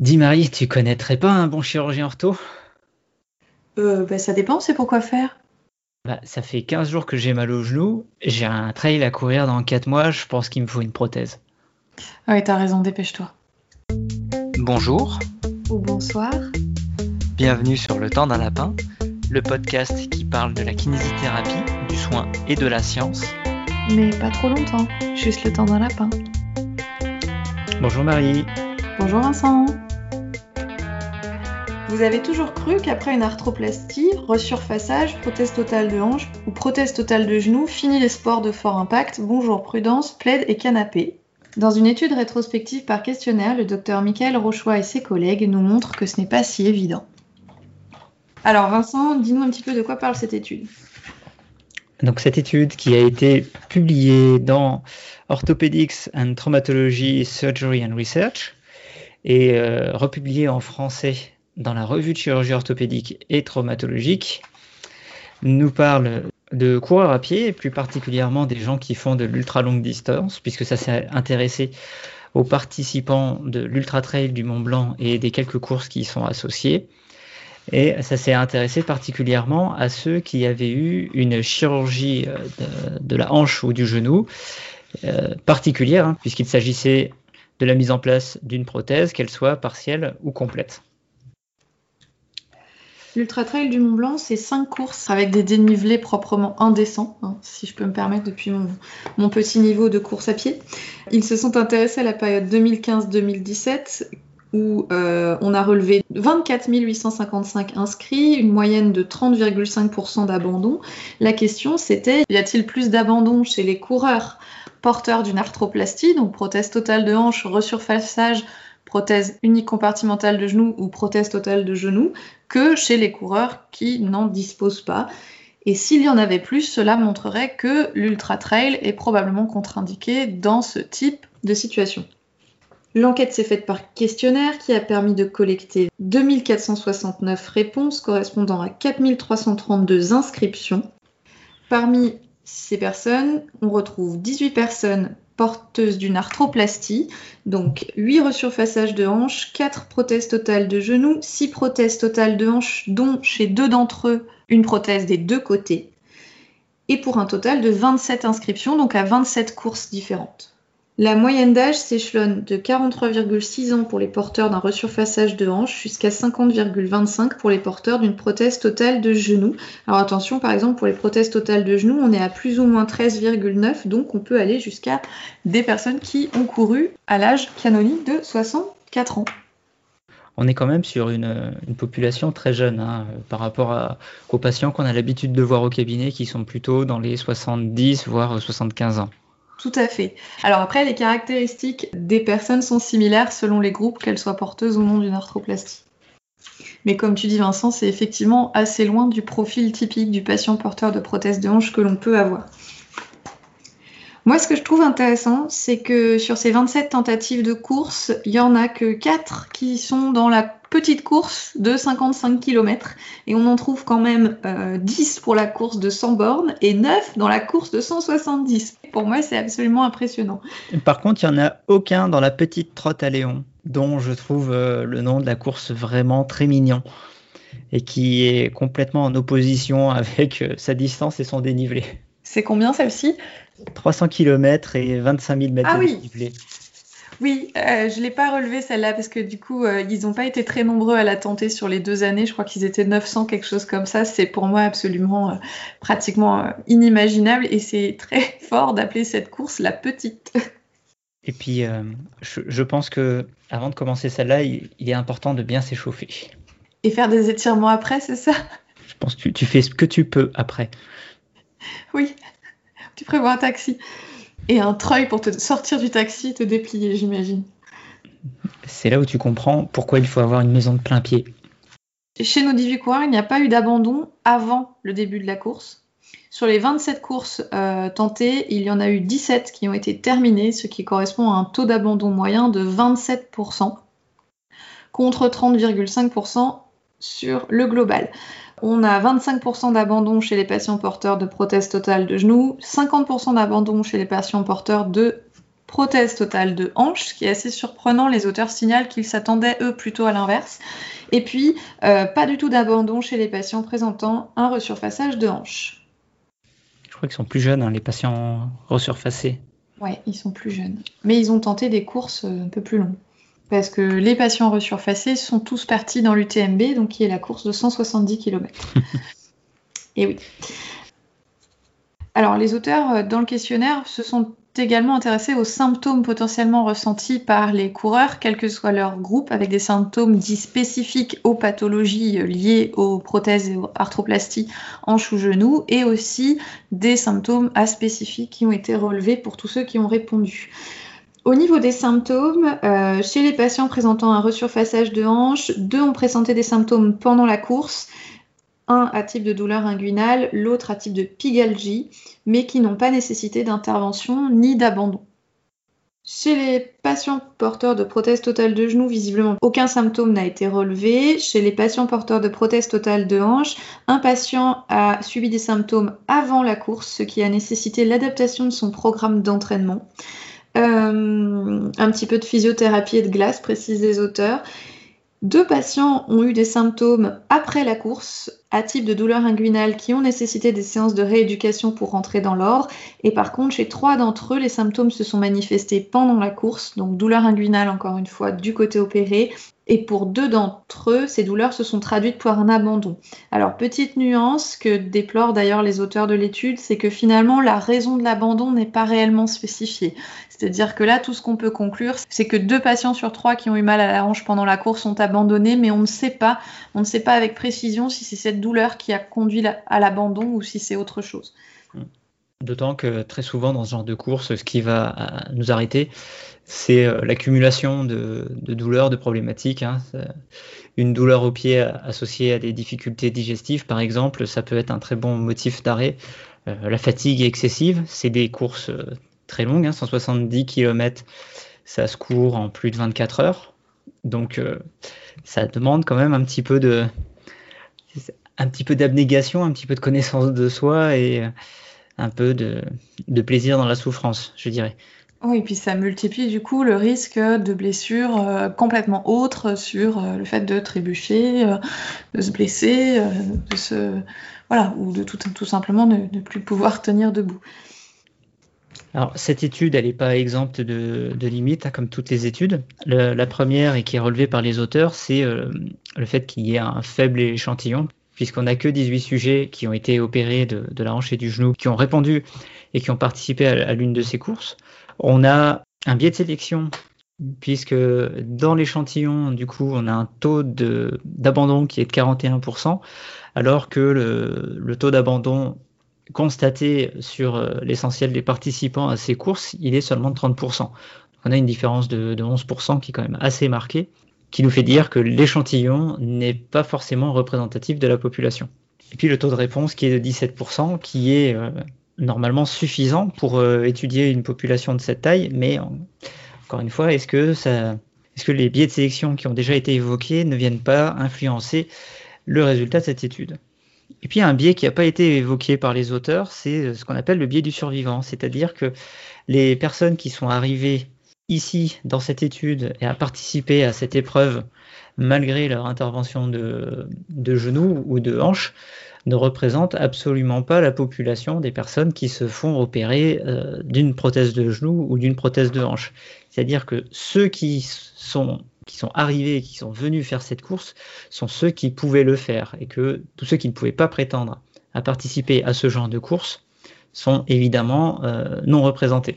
Dis Marie, tu connaîtrais pas un bon chirurgien ortho? Euh, bah, Ça dépend, c'est pour quoi faire? Bah, Ça fait 15 jours que j'ai mal au genou, j'ai un trail à courir dans 4 mois, je pense qu'il me faut une prothèse. Ah oui, t'as raison, dépêche-toi. Bonjour. Ou bonsoir. Bienvenue sur Le Temps d'un Lapin, le podcast qui parle de la kinésithérapie, du soin et de la science. Mais pas trop longtemps, juste le temps d'un lapin. Bonjour Marie. Bonjour Vincent. Vous avez toujours cru qu'après une arthroplastie, resurfaçage, prothèse totale de hanche ou prothèse totale de genou, fini les sports de fort impact, bonjour prudence, plaid et canapé. Dans une étude rétrospective par questionnaire, le docteur Michael Rochois et ses collègues nous montrent que ce n'est pas si évident. Alors Vincent, dis-nous un petit peu de quoi parle cette étude. Donc cette étude qui a été publiée dans Orthopedics and Traumatology Surgery and Research et euh, republiée en français dans la revue de chirurgie orthopédique et traumatologique, nous parle de coureurs à pied, plus particulièrement des gens qui font de l'ultra longue distance, puisque ça s'est intéressé aux participants de l'Ultra Trail du Mont Blanc et des quelques courses qui y sont associées. Et ça s'est intéressé particulièrement à ceux qui avaient eu une chirurgie euh, de, la hanche ou du genou euh, particulière, hein, puisqu'il s'agissait de la mise en place d'une prothèse, qu'elle soit partielle ou complète. L'Ultra Trail du Mont Blanc, c'est cinq courses avec des dénivelés proprement indécents, hein, si je peux me permettre depuis mon, petit niveau de course à pied. Ils se sont intéressés à la période 2015-2017 où euh, on a relevé 24 855 inscrits, une moyenne de 30,5% d'abandon. La question c'était, y a-t-il plus d'abandon chez les coureurs porteurs d'une arthroplastie, donc prothèse totale de hanche, resurfaçage, prothèse unique compartimentale de genou ou prothèse totale de genou, que chez les coureurs qui n'en disposent pas. Et s'il y en avait plus, cela montrerait que l'ultra trail est probablement contre-indiqué dans ce type de situation. L'enquête s'est faite par questionnaire qui a permis de collecter 2469 réponses correspondant à 4332 inscriptions. Parmi ces personnes, on retrouve 18 personnes porteuses d'une arthroplastie, donc 8 resurfaçages de hanches, 4 prothèses totales de genoux, 6 prothèses totales de hanches, dont chez deux d'entre eux une prothèse des deux côtés, et pour un total de 27 inscriptions, donc à 27 courses différentes. La moyenne d'âge s'échelonne de 43,6 ans pour les porteurs d'un resurfaçage de hanche jusqu'à 50,25 pour les porteurs d'une prothèse totale de genou. Alors attention, par exemple, pour les prothèses totales de genou, on est à plus ou moins 13,9, donc on peut aller jusqu'à des personnes qui ont couru à l'âge canonique de 64 ans. On est quand même sur une, population très jeune hein, par rapport aux patients qu'on a l'habitude de voir au cabinet qui sont plutôt dans les 70 voire 75 ans. Tout à fait. Alors après, les caractéristiques des personnes sont similaires selon les groupes, qu'elles soient porteuses ou non d'une arthroplastie. Mais comme tu dis Vincent, c'est effectivement assez loin du profil typique du patient porteur de prothèse de hanche que l'on peut avoir. Moi, ce que je trouve intéressant, c'est que sur ces 27 tentatives de course, il y en a que 4 qui sont dans la petite course de 55 km et on en trouve quand même 10 euh, pour la course de 100 bornes et 9 dans la course de 170. Pour moi, c'est absolument impressionnant. Par contre, il n'y en a aucun dans la petite trotte à Léon, dont je trouve euh, le nom de la course vraiment très mignon et qui est complètement en opposition avec euh, sa distance et son dénivelé. C'est combien celle-ci? 300 km et 25 000 mètres ah de oui. Oui, euh, je ne l'ai pas relevé celle-là parce que du coup, euh, ils n'ont pas été très nombreux à la tenter sur les deux années. Je crois qu'ils étaient 900, quelque chose comme ça. C'est pour moi absolument, euh, pratiquement inimaginable et c'est très fort d'appeler cette course la petite. Et puis, je, pense que avant de commencer celle-là, il, est important de bien s'échauffer. Et faire des étirements après, c'est ça? Je pense que tu fais ce que tu peux après. Oui, tu prévois un taxi. Et un treuil pour te sortir du taxi et te déplier, j'imagine. C'est là où tu comprends pourquoi il faut avoir une maison de plein pied. Chez nos 18 coureurs, il n'y a pas eu d'abandon avant le début de la course. Sur les 27 courses euh, tentées, il y en a eu 17 qui ont été terminées, ce qui correspond à un taux d'abandon moyen de 27%, contre 30,5% sur le global. On a 25% d'abandon chez les patients porteurs de prothèses totales de genoux, 50% d'abandon chez les patients porteurs de prothèse totale de hanche, ce qui est assez surprenant. Les auteurs signalent qu'ils s'attendaient, eux, plutôt à l'inverse. Et puis, euh, pas du tout d'abandon chez les patients présentant un resurfaçage de hanche. Je crois qu'ils sont plus jeunes, hein, les patients resurfacés. Oui, ils sont plus jeunes. Mais ils ont tenté des courses euh, un peu plus longues. Parce que les patients resurfacés sont tous partis dans l'UTMB, donc qui est la course de 170 km. Et oui. Alors, les auteurs, euh, dans le questionnaire, se sont également intéressés aux symptômes potentiellement ressentis par les coureurs, quel que soit leur groupe, avec des symptômes dits spécifiques aux pathologies euh, liées aux prothèses et aux arthroplasties hanches ou genoux, et aussi des symptômes aspécifiques qui ont été relevés pour tous ceux qui ont répondu. Au niveau des symptômes, euh, chez les patients présentant un resurfaçage de hanche, deux ont présenté des symptômes pendant la course un à type de douleur inguinale, l'autre à type de pygalgie, mais qui n'ont pas nécessité d'intervention ni d'abandon. Chez les patients porteurs de prothèse totale de genou, visiblement aucun symptôme n'a été relevé. Chez les patients porteurs de prothèse totale de hanche, un patient a subi des symptômes avant la course, ce qui a nécessité l'adaptation de son programme d'entraînement. Euh, un petit peu de physiothérapie et de glace, précisent les auteurs. Deux patients ont eu des symptômes après la course, à type de douleur inguinale, qui ont nécessité des séances de rééducation pour rentrer dans l'ordre. Et par contre, chez trois d'entre eux, les symptômes se sont manifestés pendant la course, donc douleur inguinale encore une fois du côté opéré, et pour deux d'entre eux, ces douleurs se sont traduites par un abandon. Alors, petite nuance que déplorent d'ailleurs les auteurs de l'étude, c'est que finalement, la raison de l'abandon n'est pas réellement spécifiée. C'est-à-dire que là, tout ce qu'on peut conclure, c'est que deux patients sur trois qui ont eu mal à la hanche pendant la course ont abandonné, mais on ne sait pas, on ne sait pas avec précision si c'est cette douleur qui a conduit à l'abandon ou si c'est autre chose. D'autant que très souvent dans ce genre de course, ce qui va euh, nous arrêter, c'est euh, l'accumulation de, douleurs, de problématiques. Hein. Une douleur au pied associée à des difficultés digestives, par exemple, ça peut être un très bon motif d'arrêt. Euh, la fatigue excessive, c'est des courses très longues, 170 hein, km, ça se court en plus de 24 heures. Donc ça demande quand même un petit peu de un petit peu d'abnégation, un petit peu de connaissance de soi et un peu de, plaisir dans la souffrance, je dirais. Oui, et puis ça multiplie du coup le risque de blessures euh, complètement autres sur euh, le fait de trébucher, euh, de se blesser, de se voilà, ou de tout, tout simplement ne, plus pouvoir tenir debout. Alors cette étude, elle n'est pas exempte de, limites, hein, comme toutes les études. la première et qui est relevée par les auteurs, c'est le fait qu'il y ait un faible échantillon puisqu'on n'a que 18 sujets qui ont été opérés de, la hanche et du genou, qui ont répondu et qui ont participé à, l'une de ces courses. On a un biais de sélection, puisque dans l'échantillon, du coup, on a un taux d'abandon qui est de 41%, alors que le, taux d'abandon constaté sur euh, l'essentiel des participants à ces courses, il est seulement de 30%. on a une différence de, de 11% qui est quand même assez marquée qui nous fait dire que l'échantillon n'est pas forcément représentatif de la population. Et puis le taux de réponse qui est de 17%, qui est euh, normalement suffisant pour euh, étudier une population de cette taille, mais encore une fois, est-ce que, les biais de sélection qui ont déjà été évoqués ne viennent pas influencer le résultat de cette étude? Et puis un biais qui n'a pas été évoqué par les auteurs, c'est euh, ce qu'on appelle le biais du survivant, c'est-à-dire que les personnes qui sont arrivées ici, dans cette étude, et à participer à cette épreuve, malgré leur intervention de, de genoux ou de hanches, ne représentent absolument pas la population des personnes qui se font opérer euh, d'une prothèse de genou ou d'une prothèse de hanche. C'est-à-dire que ceux qui sont, qui sont arrivés, qui sont venus faire cette course, sont ceux qui pouvaient le faire, et que tous ceux qui ne pouvaient pas prétendre à participer à ce genre de course sont évidemment euh, non représentés.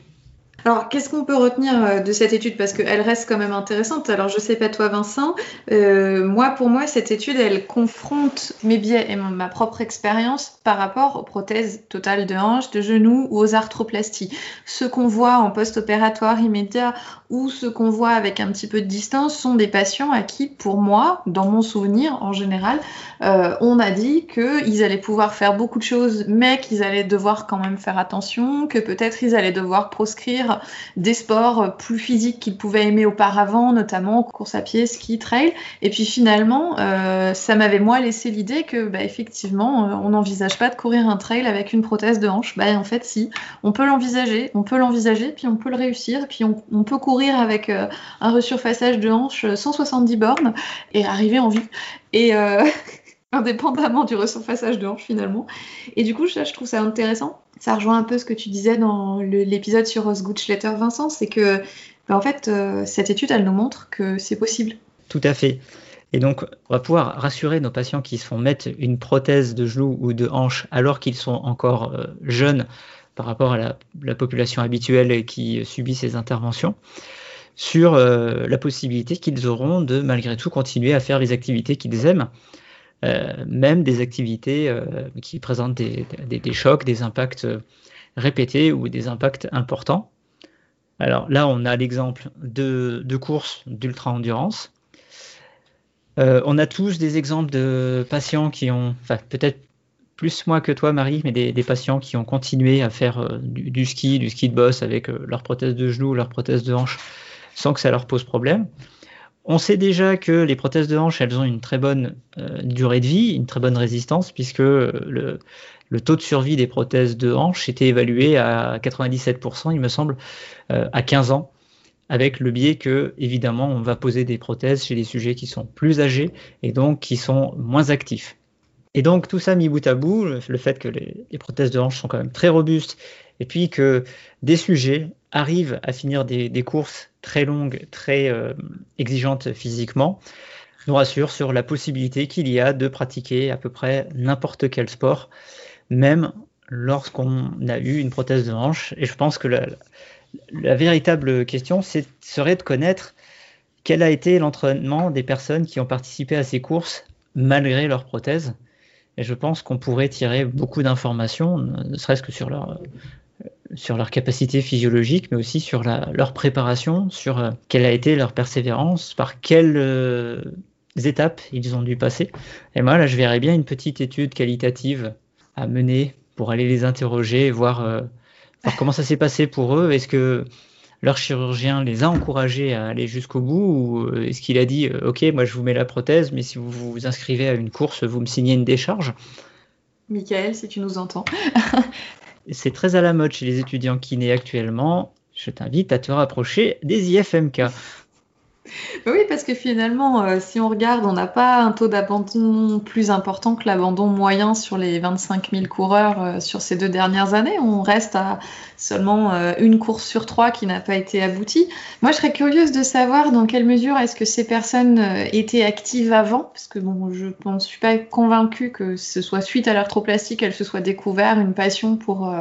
Alors, qu'est-ce qu'on peut retenir euh, de cette étude? Parce qu'elle reste quand même intéressante. Alors, je sais pas toi, Vincent. Euh, moi, pour moi, cette étude, elle confronte mes biais et ma propre expérience par rapport aux prothèses totales de hanche, de genoux ou aux arthroplasties. Ce qu'on voit en post-opératoire immédiat ou ce qu'on voit avec un petit peu de distance sont des patients à qui, pour moi, dans mon souvenir en général, euh, on a dit qu'ils allaient pouvoir faire beaucoup de choses, mais qu'ils allaient devoir quand même faire attention, que peut-être ils allaient devoir proscrire des sports plus physiques qu'ils pouvaient aimer auparavant, notamment course à pied, ski, trail. Et puis finalement, euh, ça m'avait moi laissé l'idée que bah, effectivement, euh, on n'envisage pas de courir un trail avec une prothèse de hanche. Bah, en fait, si, on peut l'envisager, on peut l'envisager, puis on peut le réussir, puis on, peut courir avec euh, un resurfaçage de hanche 170 bornes et arriver en vie. Et indépendamment du resurfaçage de hanche finalement. Et du coup, je, je trouve ça intéressant. Ça rejoint un peu ce que tu disais dans l'épisode sur Gutschletter Vincent, c'est que bah, en fait, euh, cette étude, elle nous montre que c'est possible. Tout à fait. Et donc, on va pouvoir rassurer nos patients qui se font mettre une prothèse de genou ou de hanche alors qu'ils sont encore euh, jeunes par rapport à la, population habituelle qui subit ces interventions, sur euh, la possibilité qu'ils auront de malgré tout continuer à faire les activités qu'ils aiment. Euh, même des activités euh, qui présentent des, chocs, des impacts répétés ou des impacts importants. Alors là, on a l'exemple de, courses d'ultra-endurance. Euh, on a tous des exemples de patients qui ont, enfin peut-être plus moi que toi Marie, mais des, patients qui ont continué à faire du, ski, du ski de boss avec leur prothèse de genou, leur prothèse de hanche, sans que ça leur pose problème. On sait déjà que les prothèses de hanche, elles ont une très bonne euh, durée de vie, une très bonne résistance, puisque le, taux de survie des prothèses de hanche était évalué à 97%, il me semble, euh, à 15 ans, avec le biais que, évidemment, on va poser des prothèses chez des sujets qui sont plus âgés et donc qui sont moins actifs. Et donc tout ça mis bout à bout, le, fait que les, prothèses de hanche sont quand même très robustes, et puis que des sujets arrivent à finir des, courses très longues, très euh, exigeantes physiquement, nous rassure sur la possibilité qu'il y a de pratiquer à peu près n'importe quel sport, même lorsqu'on a eu une prothèse de hanche. Et je pense que la, véritable question serait de connaître quel a été l'entraînement des personnes qui ont participé à ces courses malgré leur prothèse. Et je pense qu'on pourrait tirer beaucoup d'informations, ne serait-ce que sur leur, sur leur capacité physiologique, mais aussi sur leur préparation, sur euh, quelle a été leur persévérance, par quelles euh, étapes ils ont dû passer. Et moi, là, je verrais bien une petite étude qualitative à mener pour aller les interroger, voir, euh, voir comment ça s'est passé pour eux. Est-ce que leur chirurgien les a encouragés à aller jusqu'au bout ou est-ce qu'il a dit OK, moi je vous mets la prothèse, mais si vous vous inscrivez à une course, vous me signez une décharge? Michael, si tu nous entends. C'est très à la mode chez les étudiants kinés actuellement. Je t'invite à te rapprocher des IFMK. Oui, parce que finalement, euh, si on regarde, on n'a pas un taux d'abandon plus important que l'abandon moyen sur les 25 000 coureurs euh, sur ces deux dernières années. On reste à seulement euh, une course sur trois qui n'a pas été aboutie. Moi, je serais curieuse de savoir dans quelle mesure est-ce que ces personnes étaient actives avant, parce que bon, je ne suis pas convaincue que ce soit suite à l'arthroplastie qu'elles se soient découvert une passion pour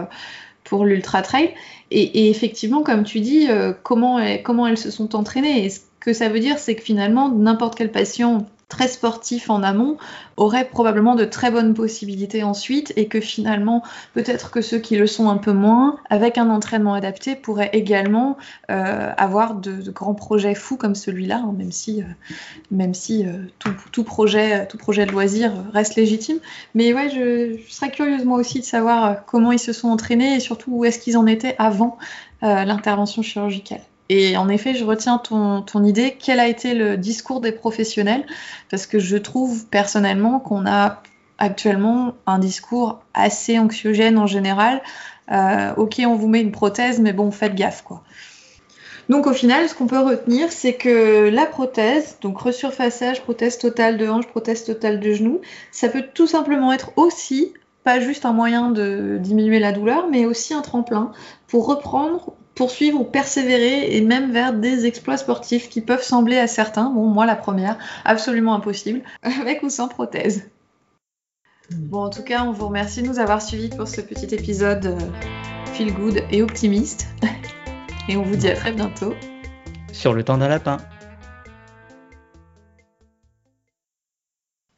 pour l'ultra trail. Et, effectivement, comme tu dis, comment, comment elles se sont entraînées? Que ça veut dire, c'est que finalement, n'importe quel patient très sportif en amont aurait probablement de très bonnes possibilités ensuite et que finalement peut-être que ceux qui le sont un peu moins avec un entraînement adapté pourraient également euh, avoir de, grands projets fous comme celui-là hein, même si euh, même si euh, tout, projet tout projet de loisir reste légitime. Mais ouais je, je, serais curieuse moi aussi de savoir comment ils se sont entraînés et surtout où est-ce qu'ils en étaient avant l'intervention chirurgicale et en effet, je retiens ton, idée. Quel a été le discours des professionnels? Parce que je trouve personnellement qu'on a actuellement un discours assez anxiogène en général. Euh, ok, on vous met une prothèse, mais bon, faites gaffe, quoi. Donc au final, ce qu'on peut retenir, c'est que la prothèse, donc resurfaçage, prothèse totale de hanche, prothèse totale de genou, ça peut tout simplement être aussi pas juste un moyen de diminuer la douleur, mais aussi un tremplin pour reprendre poursuivre ou persévérer et même vers des exploits sportifs qui peuvent sembler à certains, bon moi la première, absolument impossible, avec ou sans prothèse. Bon en tout cas on vous remercie de nous avoir suivis pour ce petit épisode euh, feel good et optimiste. et on vous dit à très bientôt. Sur le temps d'un lapin.